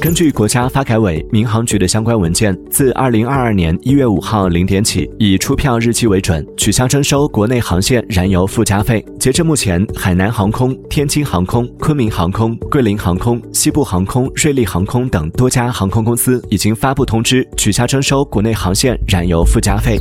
根据国家发改委民航局的相关文件自二零二二年一月五号零点起以出票日期为准取消征收国内航线燃油附加费。截至目前海南航空天津航空昆明航空桂林航空西部航空瑞丽航空等多家航空公司已经发布通知取消征收国内航线燃油附加费。